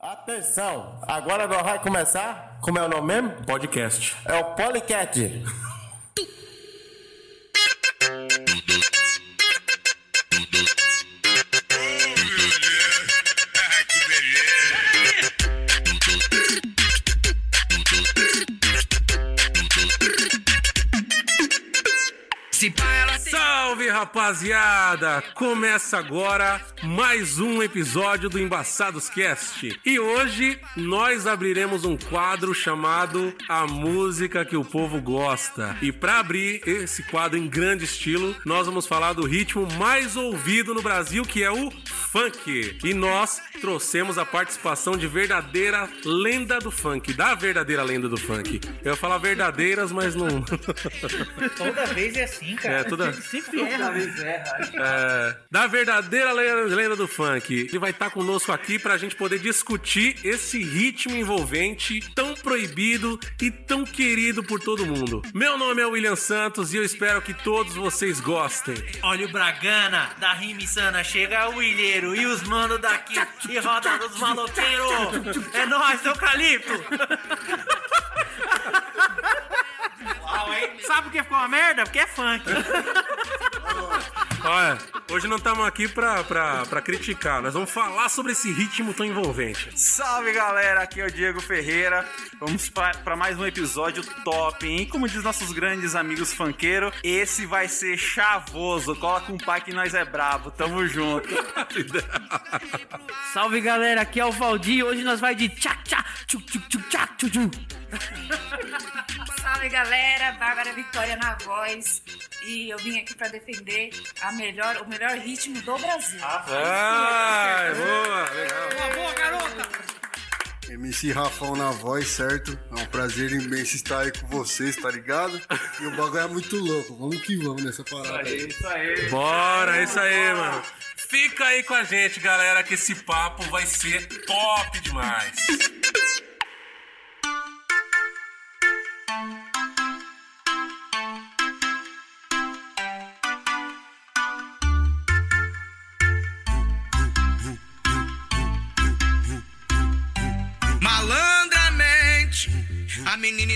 Atenção, agora nós vai começar. Como é o nome mesmo? Podcast. É o Policat. Rapaziada! Começa agora mais um episódio do Embaçados Cast. E hoje nós abriremos um quadro chamado A Música que o Povo Gosta. E para abrir esse quadro em grande estilo, nós vamos falar do ritmo mais ouvido no Brasil, que é o funk. E nós trouxemos a participação de verdadeira lenda do funk, da verdadeira lenda do funk. Eu ia falar verdadeiras, mas não. Toda vez é assim, cara. É, toda- Sempre erra. vez erra. É, da verdadeira lenda, do funk. Ele vai estar conosco aqui pra gente poder discutir esse ritmo envolvente tão proibido e tão querido por todo mundo. Meu nome é William Santos e eu espero que todos vocês gostem. Olha o Bragana, da rima insana, chega o ilheiro e os mano daqui e roda dos maloqueiros. É nóis, Eucalipto. Sabe por que ficou uma merda? Porque é funk. Olha, hoje não estamos aqui pra, pra, pra criticar, nós vamos falar sobre esse ritmo tão envolvente. Salve galera, aqui é o Diego Ferreira. Vamos para mais um episódio top, hein? Como diz nossos grandes amigos funkeiros, esse vai ser chavoso. Coloca um pai que nós é brabo, tamo junto. Salve galera, aqui é o Valdir. Hoje nós vai de tchá tchá, tchu tchu tchu tchá tchu tchu. Salve galera, Bárbara Vitória na voz e eu vim aqui pra defender a melhor, o melhor ritmo do Brasil. Ai, boa, legal. MC Rafão na voz, certo? É um prazer imenso estar aí com vocês, tá ligado? E o bagulho é muito louco. Vamos que vamos nessa parada. aí. Isso aí. Bora, é isso aí, mano. Fica aí com a gente, galera, que esse papo vai ser top demais.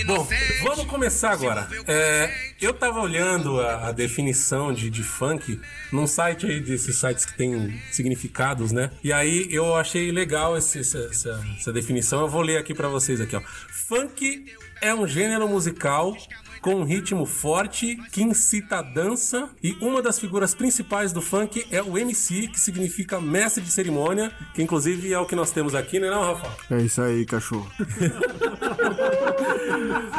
Bom, vamos começar agora. É, eu tava olhando a, a definição de, de funk num site aí desses sites que tem significados, né? E aí eu achei legal esse- essa, essa- definição. Eu vou ler aqui pra vocês aqui, ó. Funk é um gênero musical com um ritmo forte que incita a dança e uma das figuras principais do funk é o MC, que significa mestre de cerimônia, que inclusive é o que nós temos aqui, né, não, Rafa? É isso aí, cachorro.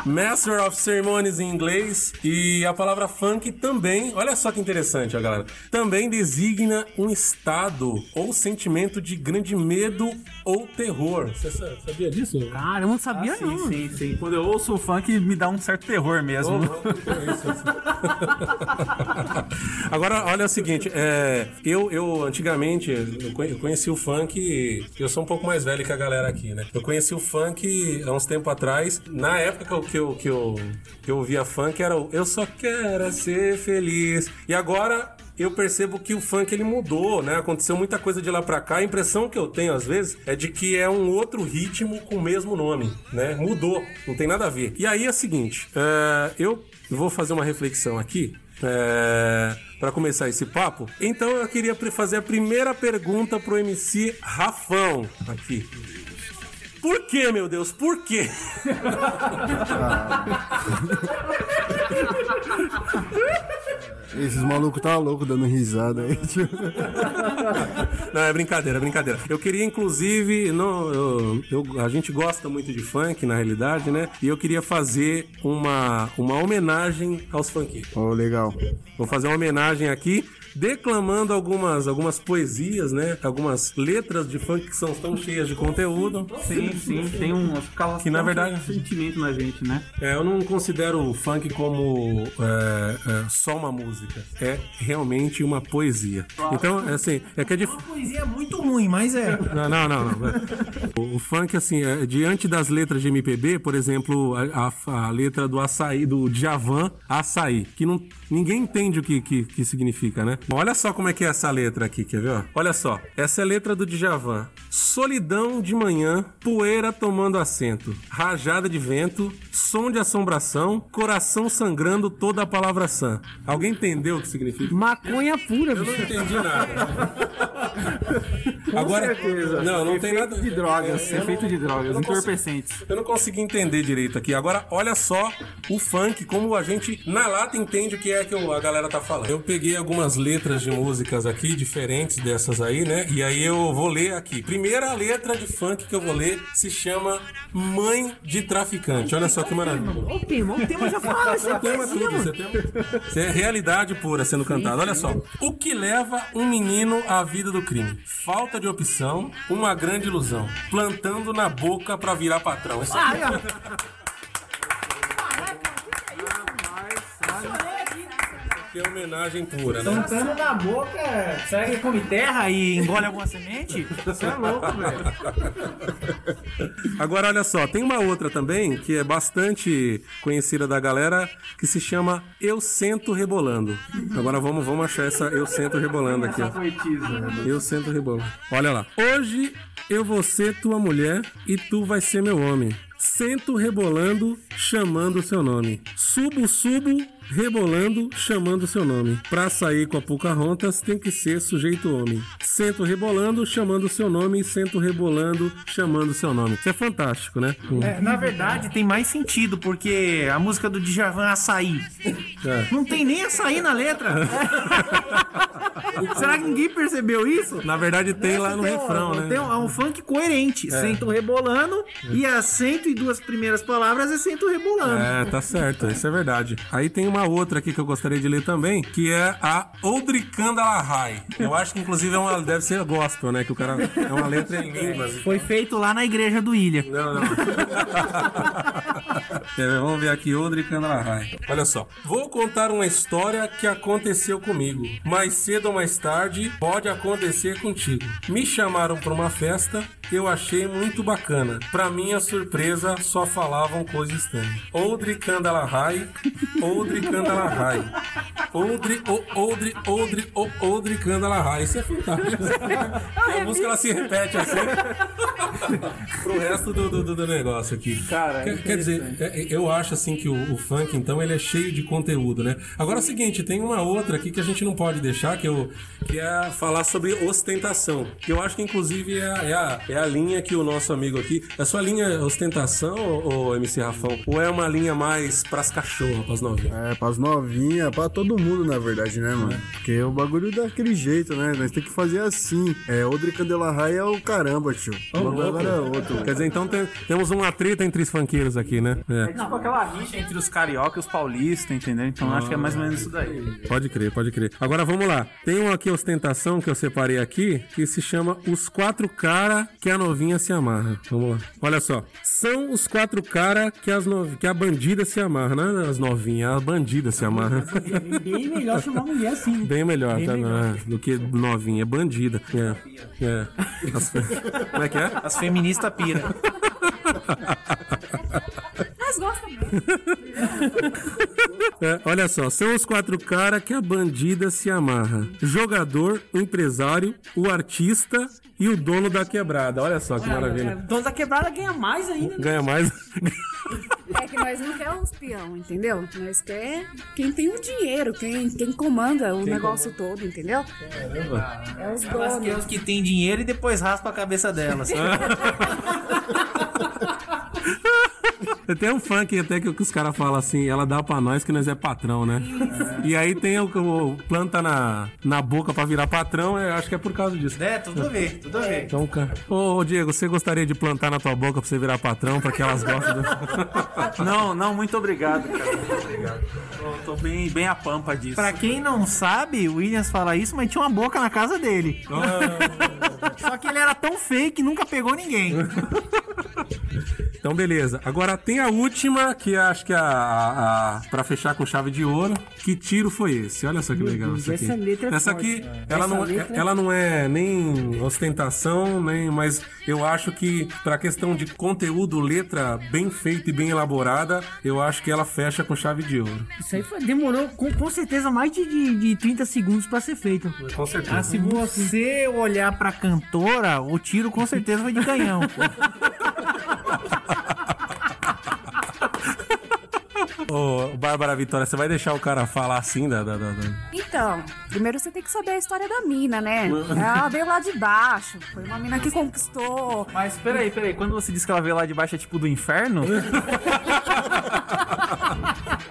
Master of Ceremonies em inglês e a palavra funk também, olha só que interessante, ó, galera, também designa um estado ou sentimento de grande medo ou terror. Você sa- sabia disso? Cara, eu não sabia Sim, não. sim, sim. Quando eu ouço o funk, me dá um certo terror mesmo. Agora, olha o seguinte, é, eu, eu antigamente eu conhe- eu conheci o funk, eu sou um pouco mais velho que a galera aqui, né? Eu conheci o funk há uns tempos atrás. Na época que eu, que eu, que eu, ouvia funk era o Eu só quero ser feliz. E agora eu percebo que o funk ele mudou, né? Aconteceu muita coisa de lá pra cá. A impressão que eu tenho às vezes é de que é um outro ritmo com o mesmo nome, né? Mudou, não tem nada a ver. E aí é o seguinte, é, eu vou fazer uma reflexão aqui. É, para começar esse papo, então eu queria fazer a primeira pergunta pro MC Rafão aqui. Por que, meu Deus? Por quê? Esses malucos tá louco dando risada aí. tio. Não, é brincadeira, é brincadeira. Eu queria, inclusive, não, eu- eu- a gente gosta muito de funk, na realidade, né? E eu queria fazer uma, uma homenagem aos funkeiros. Ó, legal. Vou fazer uma homenagem aqui, declamando algumas, algumas poesias, né? Algumas letras de funk que são tão cheias de conteúdo. Sim, sim. Tem um. Que, na um verdade- sentimento na gente, né? É, eu não considero o funk como é, é, só uma música. É realmente uma poesia. Então, assim, é que é difícil. Poesia é muito ruim, mas é. Não, não, não. não. O, o funk, assim, é, diante das letras de MPB, por exemplo, a, a- a letra do açaí, do Djavan, açaí, que não, ninguém entende o que, que, que significa, né? Olha só como é que é essa letra aqui, quer ver? ó? Olha só, essa é a letra do Djavan. Solidão de manhã, poeira tomando assento, rajada de vento, som de assombração, coração sangrando, toda a palavra sã. Alguém entendeu o que significa? Maconha pura, Eu não bicho. entendi nada. Agora, não, não tem nada de drogas, É, efeito não- de drogas, eu não consigo- entorpecentes. Eu não consegui entender direito aqui. Agora, olha só o funk, como a gente na lata entende o que é que a galera tá falando. Eu peguei algumas letras de músicas aqui, diferentes dessas aí, né? E aí eu vou ler aqui. Primeira letra de funk que eu vou ler se chama Mãe de Traficante. Olha só que maravilha. Ô, o tema já fala Você tema tudo, você tema. Isso é realidade pura sendo cantada. Olha só. O que leva um menino à vida do crime? Falta de opção, uma grande ilusão. Plantando na boca pra virar patrão. Isso aqui Ai, ó. é homenagem pura, né? Plantando na boca. Será que ele come terra e engole alguma semente? Você é louco, velho. Agora, olha só, tem uma outra também que é bastante conhecida da galera que se chama Eu Sento Rebolando. Agora vamos, vamos achar essa Eu Sento Rebolando aqui, ó. Eu Sento Rebolando. Olha lá. Hoje eu vou ser tua mulher e tu vai ser meu homem. Sento rebolando, chamando o seu nome. Subo, subo, rebolando, chamando seu nome. Pra sair com a Pocahontas tem que ser sujeito homem. Sento rebolando, chamando seu nome. Sento rebolando, chamando o seu nome. Isso é fantástico, né? É, na verdade, tem mais sentido, porque a música do Djavan Açaí. É. Não tem nem açaí na letra. Será que ninguém percebeu isso? Na verdade tem lá no Tem um- refrão, né? Tem um, é um funk coerente. Sento rebolando e as cento e duas primeiras palavras é sento rebolando. É, tá certo, isso é verdade. Aí tem uma outra aqui que eu gostaria de ler também, que é a Oudricanda Lahai. Eu acho que inclusive é uma, deve ser gospel, né? Que o cara é uma letra em línguas. Foi feito lá na igreja do Ilha. Não, não. É, vamos ver aqui, Oudricanda Lahai. Olha só. Vou contar uma história que aconteceu comigo. Mais cedo ou mais tarde, pode acontecer contigo. Me chamaram pra uma festa, eu achei muito bacana. Pra minha surpresa, só falavam coisas estranhas. Oudri Kandalahai, Oudri Kandalahai. Oudri, o- Oudri, Oudri, o- Oudri Kandalahai. Isso é fantástico. A música ela se repete assim pro resto do, do, do- negócio aqui. Cara, quer, quer dizer, é- eu acho assim que o, o funk, então, ele é cheio de conteúdo, né? Agora é o seguinte, tem uma outra aqui que a gente não pode deixar, que, eu, que é falar sobre ostentação. Que eu acho que, inclusive, é a, é, a, é a linha que o nosso amigo aqui. É a sua linha ostentação, ô, ô MC Rafão? Ou é uma linha mais pras cachorras, pras novinhas? É, pras novinhas, pra todo mundo, na verdade, né, mano? Porque o bagulho é daquele jeito, né? Nós tem que fazer assim. É, Odri Candelarrai é o caramba, tio. O bagulho agora é outro. Quer dizer, então tem- temos uma treta entre os funkeiros aqui, né? É. Tipo aquela rixa entre os carioca e os paulistas, entendeu? Então acho que é mais ou menos isso daí. Pode crer, pode crer. Agora vamos lá. Tem uma aqui, ostentação, que eu separei aqui, que se chama Os Quatro Cara que a Novinha se Amarra. Vamos lá. Olha só. São os quatro cara que, as no... que a bandida se amarra. Não é as novinhas, a bandida se amarra. Bem melhor chamar mulher assim. Bem melhor, Bem tá? melhor. É, do que novinha, é bandida. É. é. As- Como é que é? As feministas pira. Mas gostam mesmo. É, olha só, são os quatro caras que a bandida se amarra: jogador, o empresário, o artista e o dono da quebrada. Olha só que maravilha. Dono da quebrada ganha mais ainda. né? Ganha mais. Que nós não queremos os peão, entendeu? Nós quer quem tem o dinheiro, quem, quem comanda o negócio todo, entendeu? É os Elas donos. os que têm dinheiro e depois raspa a cabeça delas. Tem um funk até que os caras falam assim, ela dá pra nós que nós é patrão, né? E aí tem o, o planta na, na boca pra virar patrão, eu acho que é por causa disso. É, tudo a ver, tudo a ver. Então, cara. Ô, Diego, você gostaria de plantar na tua boca pra você virar patrão, pra que elas gostem do... Não, não, muito obrigado, cara. Muito obrigado. Tô, tô bem, bem a pampa disso. Pra quem não sabe, o Williams fala isso, mas tinha uma boca na casa dele. Só que ele era tão feio que nunca pegou ninguém. Então, beleza. Agora tem a última, que acho que é a, a, a pra fechar com chave de ouro. Que tiro foi esse? Olha só que legal Deus, isso aqui. essa letra é Essa forte, aqui, cara. ela, Essa não, letra- ela não é nem ostentação, nem, mas eu acho que pra questão de conteúdo, letra bem feita e bem elaborada, eu acho que ela fecha com chave de ouro. Isso aí foi- demorou com, com certeza mais de, de, de 30 segundos pra ser feito. Com certeza. Ah, se você olhar pra cantora, o tiro com certeza foi de canhão. Ô, Bárbara Vitória, você vai deixar o cara falar assim da. da, da- Então, primeiro você tem que saber a história da mina, né? Ela veio lá de baixo. Foi uma mina que conquistou. Mas peraí, peraí, quando você diz que ela veio lá de baixo é tipo do inferno?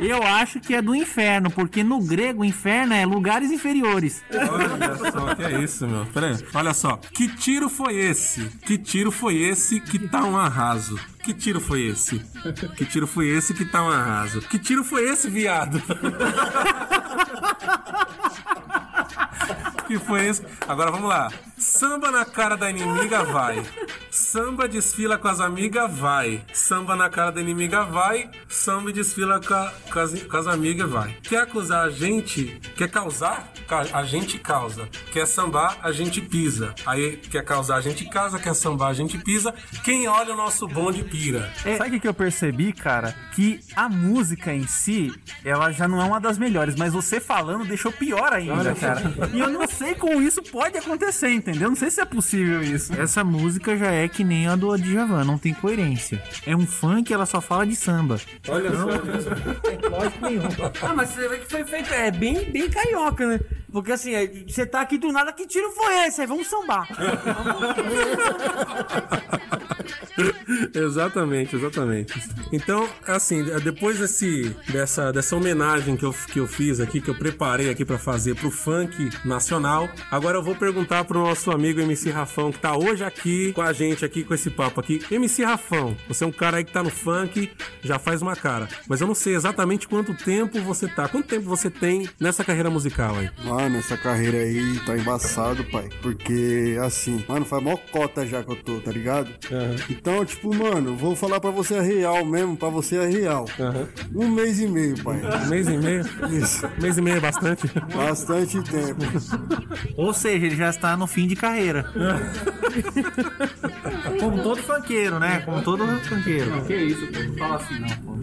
Eu acho que é do inferno, porque no grego inferno é lugares inferiores. Olha só, que é isso, meu. Olha só. Que tiro foi esse? Que tiro foi esse que tá um arraso? Que tiro foi esse? Que tiro foi esse que tá um arraso? Que tiro foi esse, viado? Que foi esse? Agora vamos lá. Samba na cara da inimiga vai. Samba desfila com as amigas vai. Samba na cara da inimiga vai. Samba desfila com, a- com as, com as amigas vai. Quer acusar a gente? Quer causar? Ca- A gente causa. Quer sambar? A gente pisa. Aí quer causar? A gente casa. Quer sambar? A gente pisa. Quem olha o nosso bonde pira. Sabe o que, que eu percebi, cara? Que a música em si, ela já não é uma das melhores, mas você falando deixou pior ainda, cara. E eu não sei como isso pode acontecer, entendeu? Não sei se é possível isso. Essa música já é que nem a do Djavan, não tem coerência. É um funk, ela só fala de samba. Olha só. Lógico nenhum. Ah, mas você vê que foi feito, é bem, bem carioca, né? Porque assim, é, você tá aqui do nada, que tiro foi esse? Aí vamos sambar. exatamente, exatamente. Então, assim, depois desse, dessa, dessa homenagem que eu, que eu fiz aqui, que eu preparei aqui pra fazer pro funk nacional, agora eu vou perguntar pro nosso amigo MC Rafão, que tá hoje aqui com a gente, aqui com esse papo aqui. MC Rafão, você é um cara aí que tá no funk, já faz uma cara, mas eu não sei exatamente quanto tempo você tá. Quanto tempo você tem nessa carreira musical aí? Mano, essa carreira aí tá embaçado, pai. Porque, assim, mano, faz mó cota já que eu tô, tá ligado? Então, tipo, mano, vou falar pra você a real mesmo, pra você a real. Um mês e meio, pai. Um mês e meio? Isso. Um mês e meio é bastante? Bastante tempo. Ou seja, ele já está no fim de carreira. Como todo funkeiro, né? Como todo funkeiro. Que isso, pô. Não fala assim, não, pô.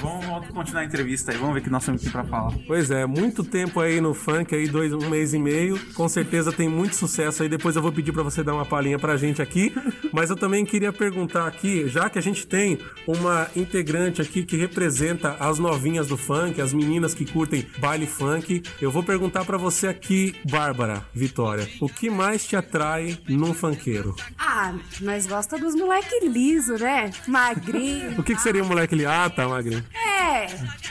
Vamos, vamos continuar a entrevista aí, vamos ver o que nós temos aqui pra falar. Pois é, muito tempo aí no funk, aí dois, um mês e meio. Com certeza tem muito sucesso aí. Depois eu vou pedir pra você dar uma palhinha pra gente aqui. Mas eu também queria perguntar aqui, já que a gente tem uma integrante aqui que representa as novinhas do funk, as meninas que curtem baile funk, eu vou perguntar pra você aqui, Bárbara Vitória, o que mais te atrai num funkeiro? Ah, nós gosta dos moleque liso, né? Magrinho. O que, que seria um moleque liso? Ah, tá, magrinho. É,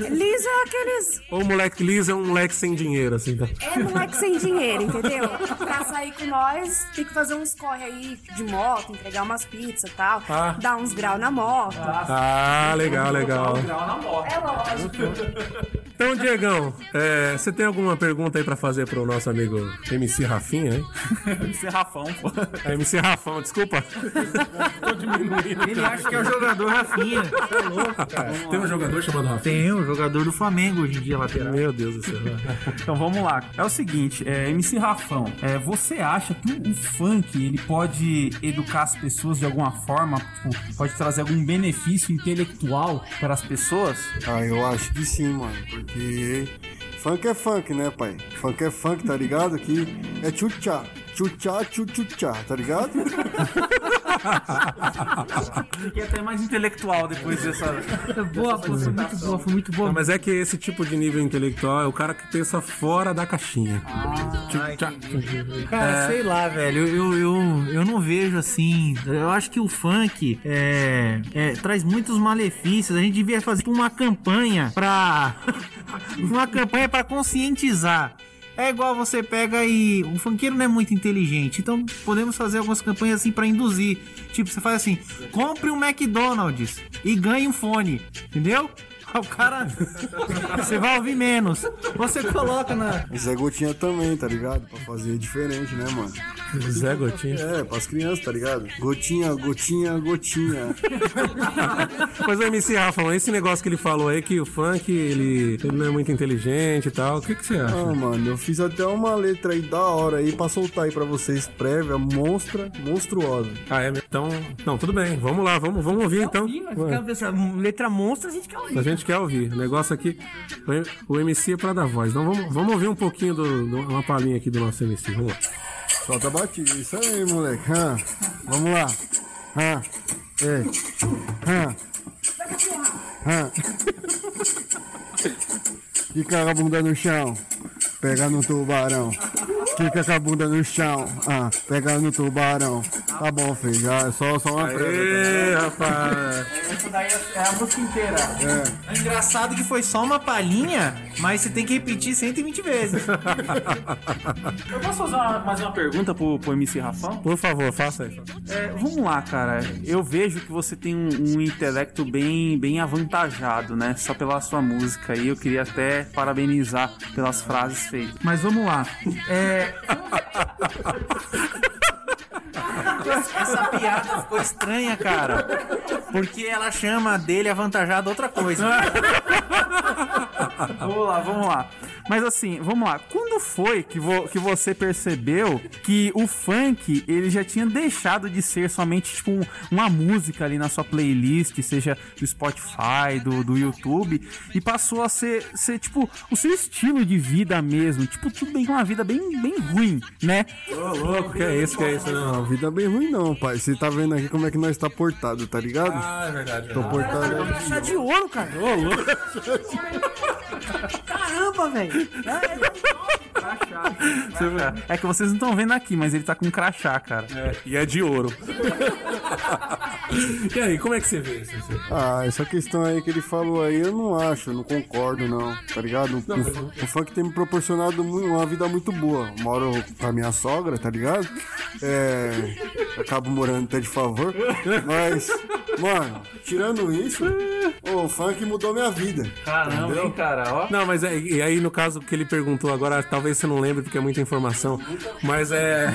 liso é aqueles. Ou moleque liso é um moleque sem dinheiro, assim, tá? É moleque sem dinheiro, entendeu? Pra sair com nós, tem que fazer uns corre aí de moto, entregar umas pizzas e tal. Ah. Dar uns grau na moto. Ah, legal, legal. É lógico. Então, Diegão, é, você tem alguma pergunta aí pra fazer pro nosso amigo MC Rafinha, hein? É Rafão, pô. É, MC Rafão, desculpa. Tô diminuindo. Ele acha que é o jogador Rafinha. Você é louco, cara. Tem um jogador chamado Rafinha? Tem o jogador do Flamengo hoje em dia, lateral. Meu Deus do céu. Então vamos lá. É o seguinte, é, MC Rafão, é, você acha que o, o funk ele pode educar as pessoas de alguma forma? Tipo, pode trazer algum benefício intelectual para as pessoas? Ah, eu acho que sim, mano. Porque funk é funk, né, pai? Funk é funk, tá ligado? Que é tchutchá. Tchutchá, tchutchá, tá ligado? Fiquei até mais intelectual depois dessa. Boa, pô, foi muito boa, foi muito boa. Não, mas é que esse tipo de nível intelectual é o cara que pensa fora da caixinha. Tchau, tchau. Cara, sei lá, velho. Eu, eu, eu, eu não vejo assim. Eu acho que o funk é, é, traz muitos malefícios. A gente devia fazer uma campanha pra. uma campanha pra conscientizar. É igual você pega e. O funkeiro não é muito inteligente. Então podemos fazer algumas campanhas assim pra induzir. Tipo, você faz assim: compre um McDonald's e ganhe um fone. Entendeu? O cara. Você vai ouvir menos. Você coloca na. Zé Gotinha também, tá ligado? Pra fazer diferente, né, mano? Zé Gotinha. É, pras crianças, tá ligado? Gotinha, gotinha, gotinha. Mas o MC Rafa, esse negócio que ele falou aí, que o funk, ele, ele não é muito inteligente e tal, o que, que você acha? Ah, mano, eu fiz até uma letra aí da hora aí pra soltar aí pra vocês, prévia, monstra, monstruosa. Ah, é? Então, não, tudo bem, vamos lá, vamos, vamos ouvir então. Mas fica- essa letra monstro a gente quer ouvir. A gente quer ouvir. O negócio aqui, o MC é pra dar voz. Então vamos, vamos ouvir um pouquinho do, do- uma palhinha aqui do nosso MC. Vamos lá. Solta a batida, isso aí, moleque. Hã? Vamos lá. Hã? Ei. Hã? Hã? A bunda no chão. Pega no tubarão. Fica com a bunda no chão. Ah, pega no tubarão. Tá bom, filho. Já é só, só uma prévia. Ê, rapaz! Essa daí é a música inteira. É. engraçado que foi só uma palhinha, mas você tem que repetir 120 vezes. Eu posso fazer uma- mais uma pergunta pro, pro MC Rafão? Por favor, faça isso. É, vamos lá, cara. Eu vejo que você tem um, um intelecto bem, bem avantajado, né? Só pela sua música aí. Eu queria até parabenizar pelas frases Mas vamos lá. É. Essa piada ficou estranha, cara. Porque ela chama dele avantajado outra coisa. Vamos lá, vamos lá. Mas assim, vamos lá. Quando foi que, vo- que você percebeu que o funk ele já tinha deixado de ser somente tipo um- uma música ali na sua playlist, seja do Spotify, do, do YouTube, e passou a ser, ser tipo o seu estilo de vida mesmo, tipo tudo bem com uma vida bem, bem ruim, né? Ô, louco, que é isso, que é isso? Não. Vida bem ruim não, pai. Você tá vendo aqui como é que nós tá portado, tá ligado? Ah, é verdade. Tô portado aí. Tá de ouro, cara. Ô, louco. Caramba, velho. É que vocês não estão vendo aqui, mas ele tá com um crachá, cara. É, e é de ouro. e aí, como é que você vê isso? Ah, essa questão aí que ele falou aí, eu não acho, eu não concordo não, tá ligado? O, o- o funk tem me proporcionado uma vida muito boa. Moro com a minha sogra, tá ligado? É. Acabo morando até de favor. Mas, mano, tirando isso, o funk mudou minha vida. Caramba, hein, cara, ó. Não, mas é, e aí no caso que ele perguntou agora, talvez você não lembre porque é muita informação, mas é,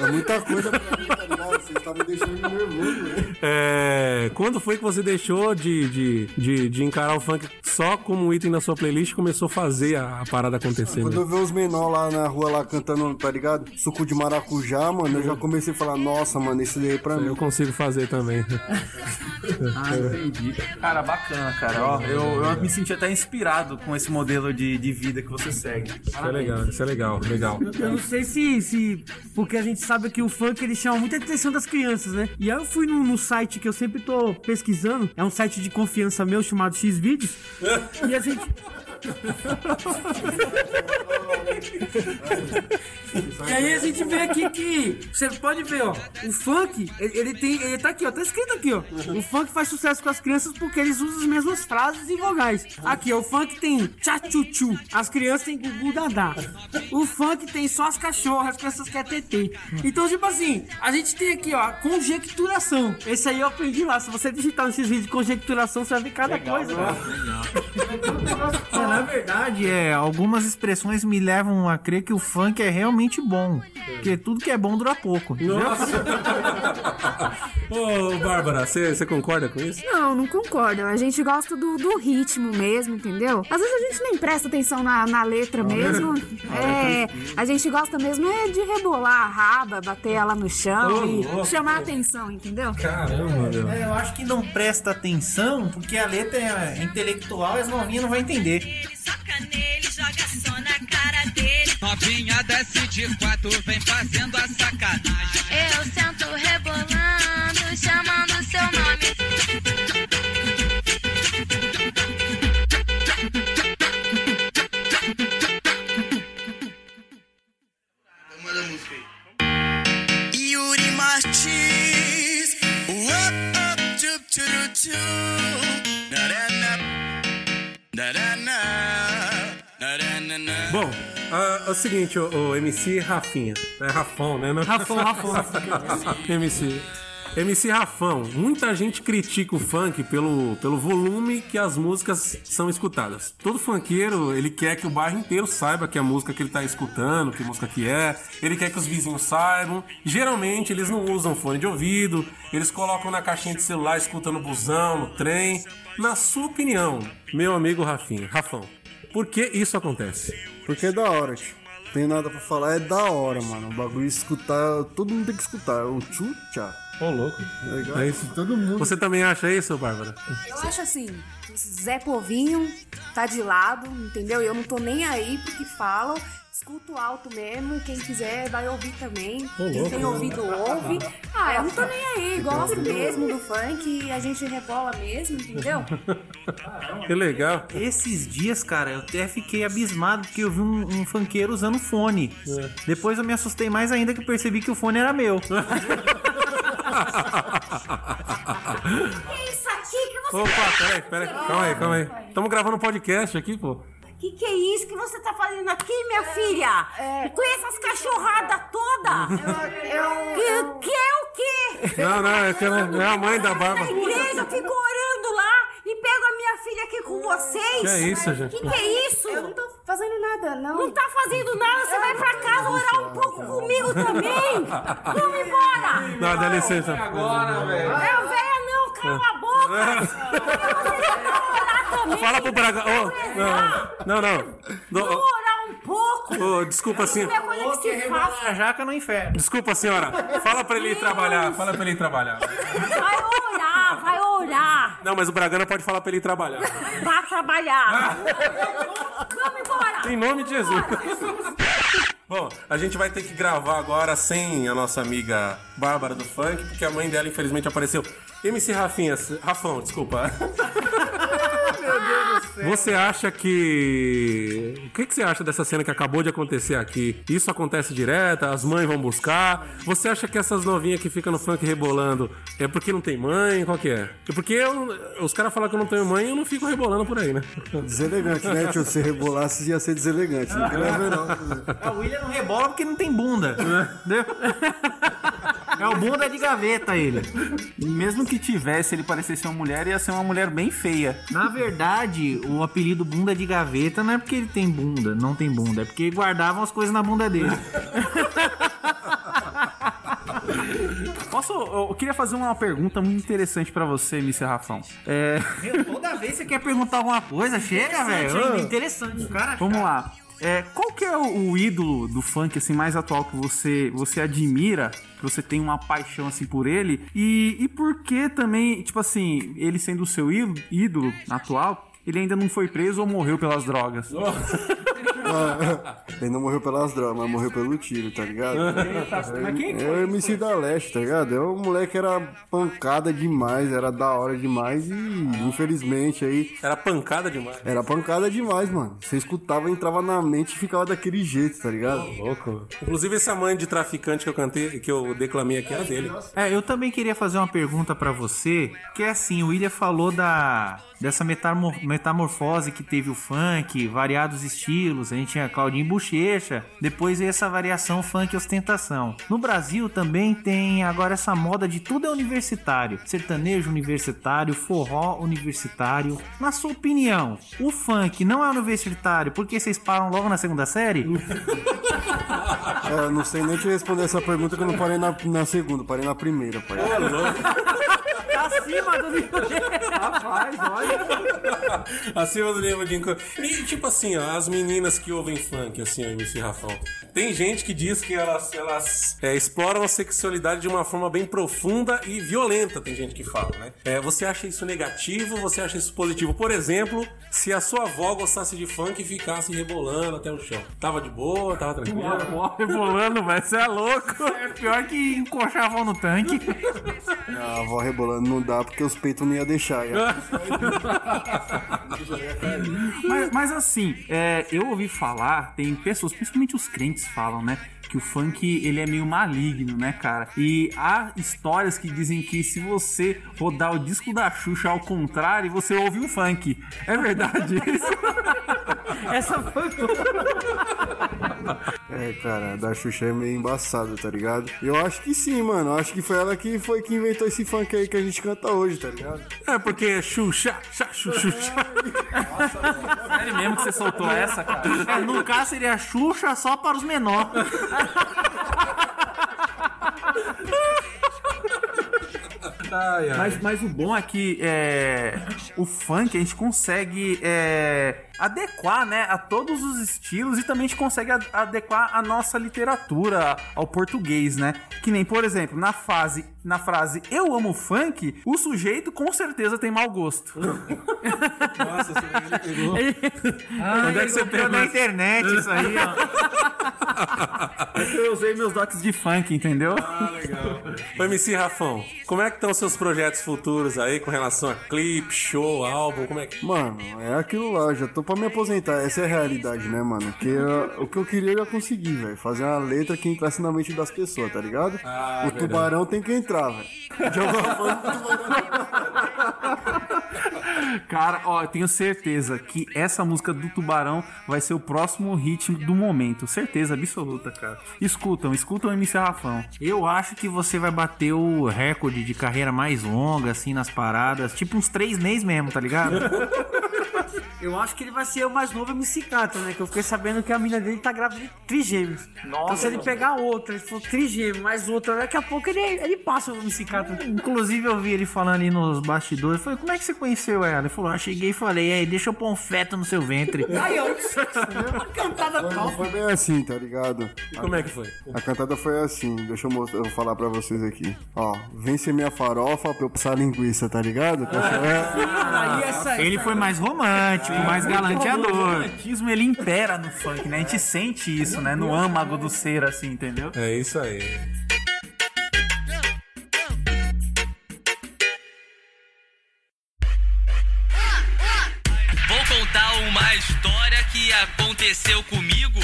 É muita coisa pra mim, tá ligado? Vocês estavam me deixando nervoso, né? É, quando foi que você deixou de, de, de, de encarar o funk só como um item na sua playlist e começou a fazer a, a parada acontecer? Quando né? eu ver os menor lá na rua lá cantando, tá ligado? Suco de maracujá, mano, eu já comecei a falar, nossa, mano, esse daí é pra mim. Eu consigo fazer também. Ah, entendi. Cara, bacana, cara. Ó, eu, eu me senti até inspirado com esse modelo de, de vida que você segue. Isso é legal, isso é legal, legal. Eu não sei se, se. Porque a gente sabe que o funk ele chama muita atenção das crianças, né? E aí eu fui no, no site que eu sempre tô pesquisando, é um site de confiança meu chamado Xvideos. e a gente. E aí a gente vê aqui que você pode ver, ó, o funk, ele, ele tem, ele tá aqui, ó, tá escrito aqui, ó. O funk faz sucesso com as crianças porque eles usam as mesmas frases e vogais. Aqui, ó, o funk tem tchá-tchu-tchu, as crianças têm gugu dadá. O funk tem só as cachorras, as crianças querem TT. Então, tipo assim, a gente tem aqui, ó, conjecturação. Esse aí eu aprendi lá. Se você digitar nesses vídeos de conjecturação, você vai ver cada coisa. né? É, na verdade, é, algumas expressões me levam a crer que o funk é realmente bom. Porque tudo que é bom dura pouco. entendeu? Ô, Bárbara, você você concorda com isso? Não, não concordo. A gente gosta do, do ritmo mesmo, entendeu? Às vezes a gente nem presta atenção na, na letra mesmo. É, a gente gosta mesmo é de rebolar a raba, bater ela no chão Ô, e louco. chamar a atenção, entendeu? Caramba, meu. É, eu acho que não presta atenção porque a letra é intelectual e as novinhas não vão entender. Soca nele, joga só na cara dele. Novinha desce de quatro, vem fazendo a sacanagem. Eu sento rebolando, Bom, ah, é o seguinte, o, o MC Rafinha. É Rafão, né? Não? Rafão, Rafão. MC. MC Rafão, muita gente critica o funk pelo, pelo volume que as músicas são escutadas. Todo funkeiro, ele quer que o bairro inteiro saiba que a música que ele tá escutando, que música que é. Ele quer que os vizinhos saibam. Geralmente eles não usam fone de ouvido, eles colocam na caixinha de celular, escutam no busão, no trem. Na sua opinião, meu amigo Rafinha, Rafão, por que isso acontece? Porque é da hora, tio. Tem nada pra falar, é da hora, mano. O bagulho escutar, todo mundo tem que escutar. O tchutcha. Ô, louco. Legal. É isso. Todo mundo. Você também acha isso, Bárbara? Eu acho assim, Zé Povinho tá de lado, entendeu? Eu não tô nem aí porque falam. Escuto alto mesmo, quem quiser vai ouvir também. Ô, quem louco, tem ouvido ouve. Ah, eu não tô nem aí, gosto mesmo do funk, a gente rebola mesmo, entendeu? Que legal. Esses dias, cara, eu até fiquei abismado porque eu vi um, um funkeiro usando fone. Depois eu me assustei mais ainda que eu percebi que o fone era meu. Que isso aqui que você Opa, peraí, peraí. Calma aí, calma aí. Estamos gravando um podcast aqui, pô. Que que é isso que você tá fazendo aqui, minha filha? Com essas cachorradas todas? Eu, que, que é o quê? Não, não, é que ela é a mãe da Na Bárbara. igreja, eu fico orando lá e pego a minha filha aqui com vocês. Que é isso, gente? Que que é isso? Eu não tô fazendo nada, não. Não tá fazendo nada, você vai pra casa orar um pouco comigo também. Vamos embora. Não, dá licença. Agora, velho. É velha não, cala a boca. Também. Fala pro Braga. Ô, não, não, não. Orar um pouco. ô, desculpa, assim. É coisa que se faça. A jaca no inferno. Desculpa, senhora. Fala pra ele ir trabalhar. Fala pra ele ir trabalhar. Vai orar, vai orar. Não, mas o Bragana pode falar pra ele ir trabalhar. Vai trabalhar. Vamos embora. Em nome de Jesus. Bom, a gente vai ter que gravar agora sem a nossa amiga Bárbara do Funk, porque a mãe dela infelizmente apareceu. MC Rafinha, Rafão, desculpa. Você acha que. O que, que você acha dessa cena que acabou de acontecer aqui? Isso acontece direto, as mães vão buscar. Você acha que essas novinhas que ficam no funk rebolando é porque não tem mãe? Qual que é? É porque eu- os caras falam que eu não tenho mãe e eu não fico rebolando por aí, né? Deselegante, né? Tio, se rebolasse ia ser deselegante. Vai ver, não. A William não rebola porque não tem bunda. Entendeu? É o bunda de gaveta ele. E mesmo que tivesse, ele parecesse uma mulher, ia ser uma mulher bem feia. Na verdade, o apelido bunda de gaveta não é porque ele tem bunda, não tem bunda, é porque guardavam as coisas na bunda dele. Posso, eu queria fazer uma pergunta muito interessante pra você, Mr. Rafão. É, Meu, toda vez você quer perguntar alguma coisa, chega, velho. Interessante, cara. vamos lá. É, qual que é o, o ídolo do funk assim mais atual que você você admira, que você tem uma paixão assim por ele e, e por que também, tipo assim, ele sendo o seu ídolo, ídolo atual, ele ainda não foi preso ou morreu pelas drogas? Ele não morreu pelas drogas, mas morreu pelo tiro, tá ligado? Mas quem É o MC da Leste, tá ligado? É um moleque que era pancada demais, era da hora demais e infelizmente aí Era pancada demais. era pancada demais, mano. Você escutava, entrava na mente e ficava daquele jeito, tá ligado? Louco. Inclusive essa mãe de traficante que eu cantei, que eu declamei aqui era dele. É, eu também queria fazer uma pergunta pra você, que é assim, o William falou da dessa metamor- metamorfose que teve o funk, variados estilos, a gente tinha Claudinho Bochecha, depois veio essa variação funk e ostentação. No Brasil também tem agora essa moda de tudo é universitário, sertanejo universitário, forró universitário. Na sua opinião, o funk não é universitário porque vocês param logo na segunda série? É, eu não sei nem te responder essa pergunta que eu não parei na, na segunda, parei na primeira, pai. Tá acima do nível Rapaz, olha. Acima do nível de inco... E tipo assim, ó, as meninas que ouvem funk, assim, ó, MC Rafão. Tem gente que diz que elas, elas é, exploram a sexualidade de uma forma bem profunda e violenta, tem gente que fala, né? É, você acha isso negativo? Você acha isso positivo? Por exemplo, se a sua avó gostasse de funk e ficasse rebolando até o chão. Tava de boa, tava tranquila? Rebolando, velho, você é louco. É pior que encoxavam no tanque. A avó rebolando não dá porque os peitos não ia deixar. Ia. Mas, mas assim, é, eu ouvi falar, tem pessoas, principalmente os crentes falam, né? Que o funk ele é meio maligno, né, cara? E há histórias que dizem que se você rodar o disco da Xuxa ao contrário, você ouve um funk. É verdade isso? Essa foi É, cara, a da Xuxa é meio embaçado, tá ligado? Eu acho que sim, mano. Eu acho que foi ela que foi que inventou esse funk aí que a gente canta hoje, tá ligado? É, porque é Xuxa, xa, Xuxa, Sério mesmo que você soltou essa, cara? É, no caso seria Xuxa só para os menores. Mas, mas o bom é que é, o funk a gente consegue é, adequar né, a todos os estilos e também a gente consegue adequar a nossa literatura ao português, né? Que nem, por exemplo, na, fase, na frase eu amo funk, o sujeito com certeza tem mau gosto. Nossa, você pegou. Ah, Onde é que você pegou na internet isso aí, ó. É que eu usei meus dotes de funk, entendeu? Ah, legal. Ô, MC Rafão, como é que estão os seus projetos futuros aí com relação a clipe, show, álbum? Como é que. Mano, é aquilo lá, já tô pra me aposentar. Essa é a realidade, né, mano? Porque eu- o que eu queria eu já consegui, velho. Fazer uma letra que entrasse na mente das pessoas, tá ligado? Ah, o verdade. tubarão tem que entrar, velho. De alguma forma, o tubarão Cara, ó, eu tenho certeza que essa música do Tubarão vai ser o próximo hit do momento. Certeza absoluta, cara. Escutam, escutam o MC Rafão. Eu acho que você vai bater o recorde de carreira mais longa, assim, nas paradas. Tipo uns três meses mesmo, tá ligado? Eu acho que ele vai ser o mais novo MC Catra, né? Que eu fiquei sabendo que a mina dele tá grávida de trigêmeos. então se ele pegar outra, ele for trigêmeo, mais outra, daqui a pouco ele, ele passa o MC Catra. Inclusive eu vi ele falando ali nos bastidores. Falei, como é que você conheceu ela? Ele falou, ah, cheguei e falei, aí, deixa eu pôr um feto no seu ventre. Aí, ó, a cantada Não top. foi bem assim, tá ligado? E como é que foi? A cantada foi assim, deixa eu, mostrar, eu falar pra vocês aqui. Ó, vem ser minha farofa pra eu passar a linguiça, tá ligado? Aí essa, Ele foi mais romântico, mais O galanteador. romantismo ele impera no funk, né? A gente sente isso, né? No âmago do ser, assim, entendeu? É isso aí. Vou contar uma história que aconteceu comigo.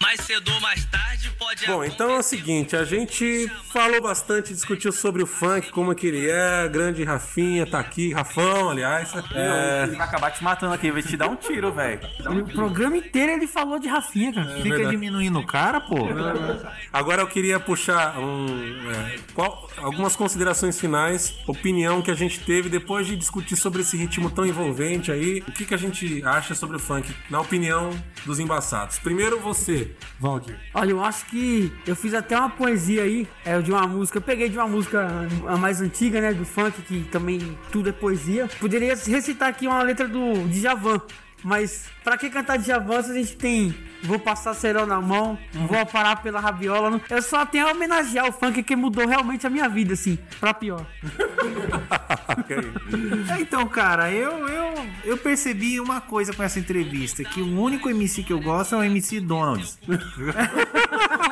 Mais cedo ou mais tarde Bom, então é o seguinte, a gente falou bastante, discutiu sobre o funk, como que ele é, grande Rafinha tá aqui, Rafão, aliás. É, Ele vai acabar te matando aqui, vai te dar um tiro, velho. O programa inteiro ele falou de Rafinha, cara. Fica verdade. diminuindo o cara, pô. agora eu queria puxar um, é, qual- algumas considerações finais, opinião que a gente teve depois de discutir sobre esse ritmo tão envolvente aí. O que, que a gente acha sobre o funk, na opinião dos embaçados? Primeiro você, Valdir. Olha, eu acho que eu fiz até uma poesia aí, é, de uma música. Eu peguei de uma música a mais antiga, né? Do funk, que também tudo é poesia. Poderia recitar aqui uma letra do Djavan. Mas pra que cantar Djavan se a gente tem Vou passar cerol na mão, vou parar pela rabiola. Eu só tenho a homenagear o funk que mudou realmente a minha vida, assim, pra pior. Então, cara, eu, eu, eu percebi uma coisa com essa entrevista: que o único MC que eu gosto é o MC Donald.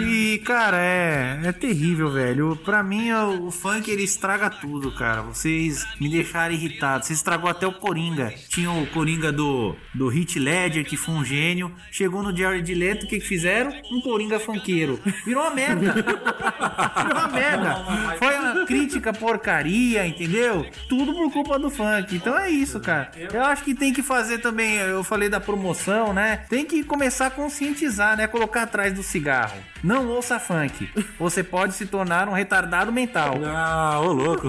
E, cara, é, é terrível, velho. Pra mim, o, o funk ele estraga tudo, cara. Vocês me deixaram irritado. Você estragou até o Coringa. Tinha o Coringa do, do Hit Ledger, que foi um gênio. Chegou no Jared Leto, o que, que fizeram? Um Coringa funkeiro. Virou uma merda. Virou uma merda. Foi uma crítica porcaria, entendeu? Tudo por culpa do funk. Então é isso, cara. Eu acho que tem que fazer também. Eu falei da promoção, né? Tem que começar a conscientizar, né? Colocar atrás do cigarro. Não ouça funk. Você pode se tornar um retardado mental. Ah, ô louco.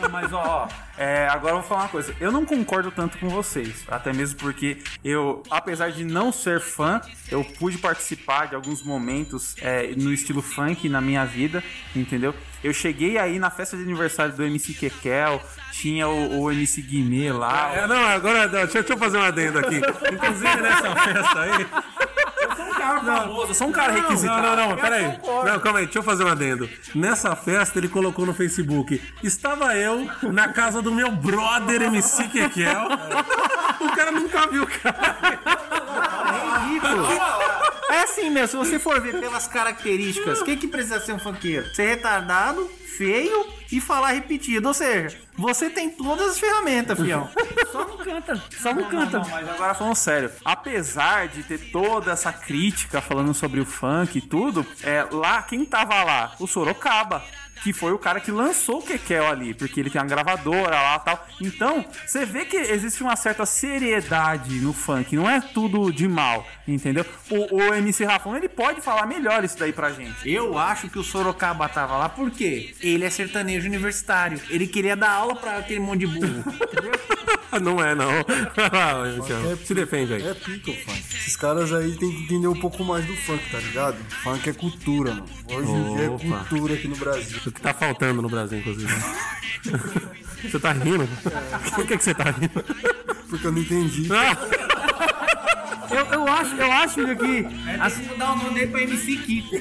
Não, mas ó, ó, é, agora eu vou falar uma coisa. Eu não concordo tanto com vocês, até mesmo porque eu, apesar de não ser fã, eu pude participar de alguns momentos é, no estilo funk na minha vida, entendeu? Eu cheguei aí na festa de aniversário do MC Kekel, tinha o, o MC Guimê lá. É, não, agora deixa, deixa eu fazer um adendo aqui. Inclusive nessa festa aí. Cara famoso, eu sou um cara Não, requisitado. Não, não, não, peraí. Não, calma aí, deixa eu fazer um adendo. Nessa festa ele colocou no Facebook: Estava eu na casa do meu brother MC Kekel. O cara nunca viu, cara. É ridículo. É assim mesmo, se você for ver pelas características, o que, que precisa ser um funkeiro? Ser retardado, feio e falar repetido. Ou seja, você tem todas as ferramentas, fião. Só não canta, só não canta. Não, mas agora falando sério, apesar de ter toda essa crítica falando sobre o funk e tudo, é, lá, quem tava lá? O Sorocaba. Que foi o cara que lançou o Kekel ali, porque ele tem uma gravadora lá e tal. Então, você vê que existe uma certa seriedade no funk, não é tudo de mal, entendeu? O, o MC Rafão, ele pode falar melhor isso daí pra gente. Eu acho que o Sorocaba tava lá porque ele é sertanejo universitário. Ele queria dar aula pra aquele monte de burro. Não é, não. Se defende aí. É pica o funk. Esses caras aí tem que entender um pouco mais do funk, tá ligado? Funk é cultura, mano. Hoje em dia é cultura aqui no Brasil. O que tá faltando no Brasil, inclusive. Você tá rindo? Por que, que você tá rindo? Porque eu não entendi. Eu, eu acho, eu acho que Assim, mudar o nome dele pra MC Kiko.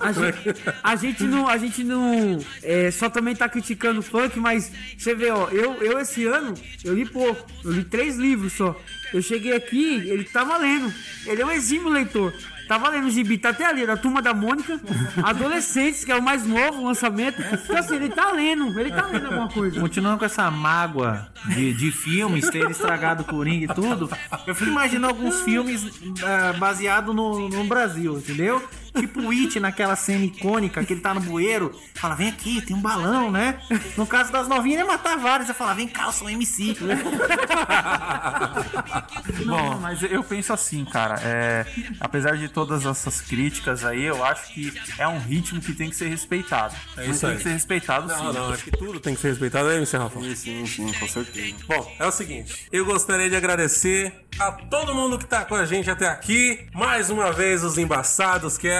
a gente, a gente não, a gente não é, só também tá criticando o funk, mas você vê, ó, eu, eu esse ano, eu li pouco, eu li três livros só. Eu cheguei aqui, ele tava lendo, ele é um exímio leitor. Tava lendo o gibi, tá até ali, da Turma da Mônica, Adolescentes, que é o mais novo, lançamento. Então assim, ele tá lendo, ele tá lendo alguma coisa. Continuando com essa mágoa de, de filmes, ter estragado o Coringa e tudo, eu fico imaginando alguns filmes ah, baseados no, no Brasil, entendeu? Tipo o It naquela cena icônica que ele tá no bueiro, fala, vem aqui, tem um balão, né? No caso das novinhas, ele ia matar vários, ia falar, vem cá, eu sou um MC. Bom, mas eu penso assim, cara. É, apesar de todas essas críticas aí, eu acho que é um ritmo que tem que ser respeitado. É isso tem aí. que ser respeitado sim. Não, não, acho que tudo tem que ser respeitado aí, MC Rafa. Sim, sim, sim, com certeza. Bom, é o seguinte, eu gostaria de agradecer a todo mundo que tá com a gente até aqui. Mais uma vez, os Embaçados Cast. É,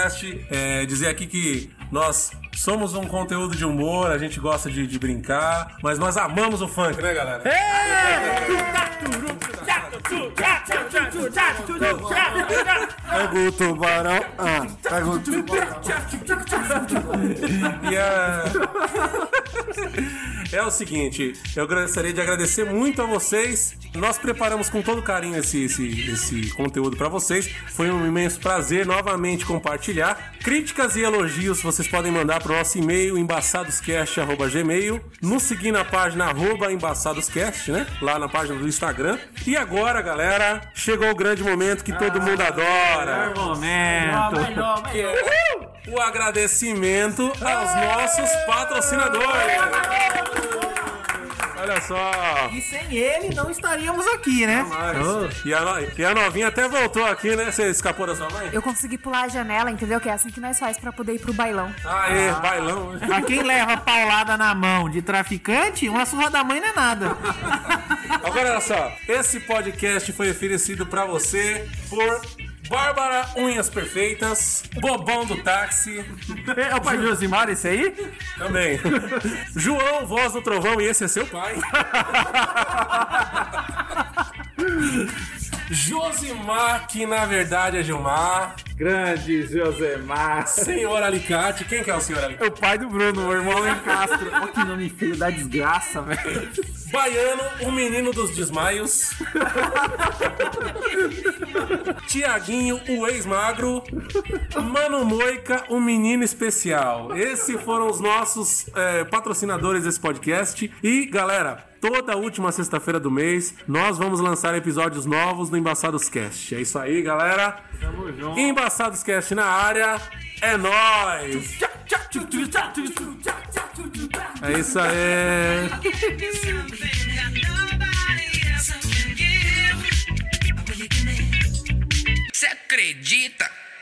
dizer aqui que nós somos um conteúdo de humor, a gente gosta de, de brincar, mas nós amamos o funk, né, galera? Pega o tubarão. Ah, pega o tubarão. E a... É o seguinte, eu gostaria de agradecer muito a vocês. Nós preparamos com todo carinho esse, esse, esse conteúdo para vocês. Foi um imenso prazer novamente compartilhar. Críticas e elogios vocês podem mandar para o nosso e-mail embaçadoscast.gmail, nos seguir na página arroba embaçadoscast, né? Lá na página do Instagram. E agora, galera, chegou o grande momento que todo mundo adora. Momento. Que é o agradecimento aos nossos patrocinadores. Olha só. E sem ele, não estaríamos aqui, né? E a, no- e a novinha até voltou aqui, né? Você escapou da sua mãe? Eu consegui pular a janela, entendeu? Que é assim que nós faz pra poder ir pro bailão. Aê, bailão. Pra quem leva paulada na mão de traficante, uma surra da mãe não é nada. Agora olha só, esse podcast foi oferecido pra você por Bárbara Unhas Perfeitas, Bobão do Táxi, É o pai de Josimar esse aí? também. João, Voz do Trovão, e esse é seu pai. Josimar, que na verdade é Gilmar. Grande Josemar. Senhor Alicate, quem que é o senhor Alicate? É o pai do Bruno, o irmão em Castro. Olha que nome feio da desgraça, velho. Baiano, o menino dos desmaios. Tiaguinho, o ex-magro. Mano Moica, o menino especial. Esses foram os nossos é, patrocinadores desse podcast. E, galera, toda última sexta-feira do mês, nós vamos lançar episódios novos do Embaçados Cast. É isso aí, galera. Tamo junto. Embaçados Cast na área. É nóis! É isso aí. Você acredita?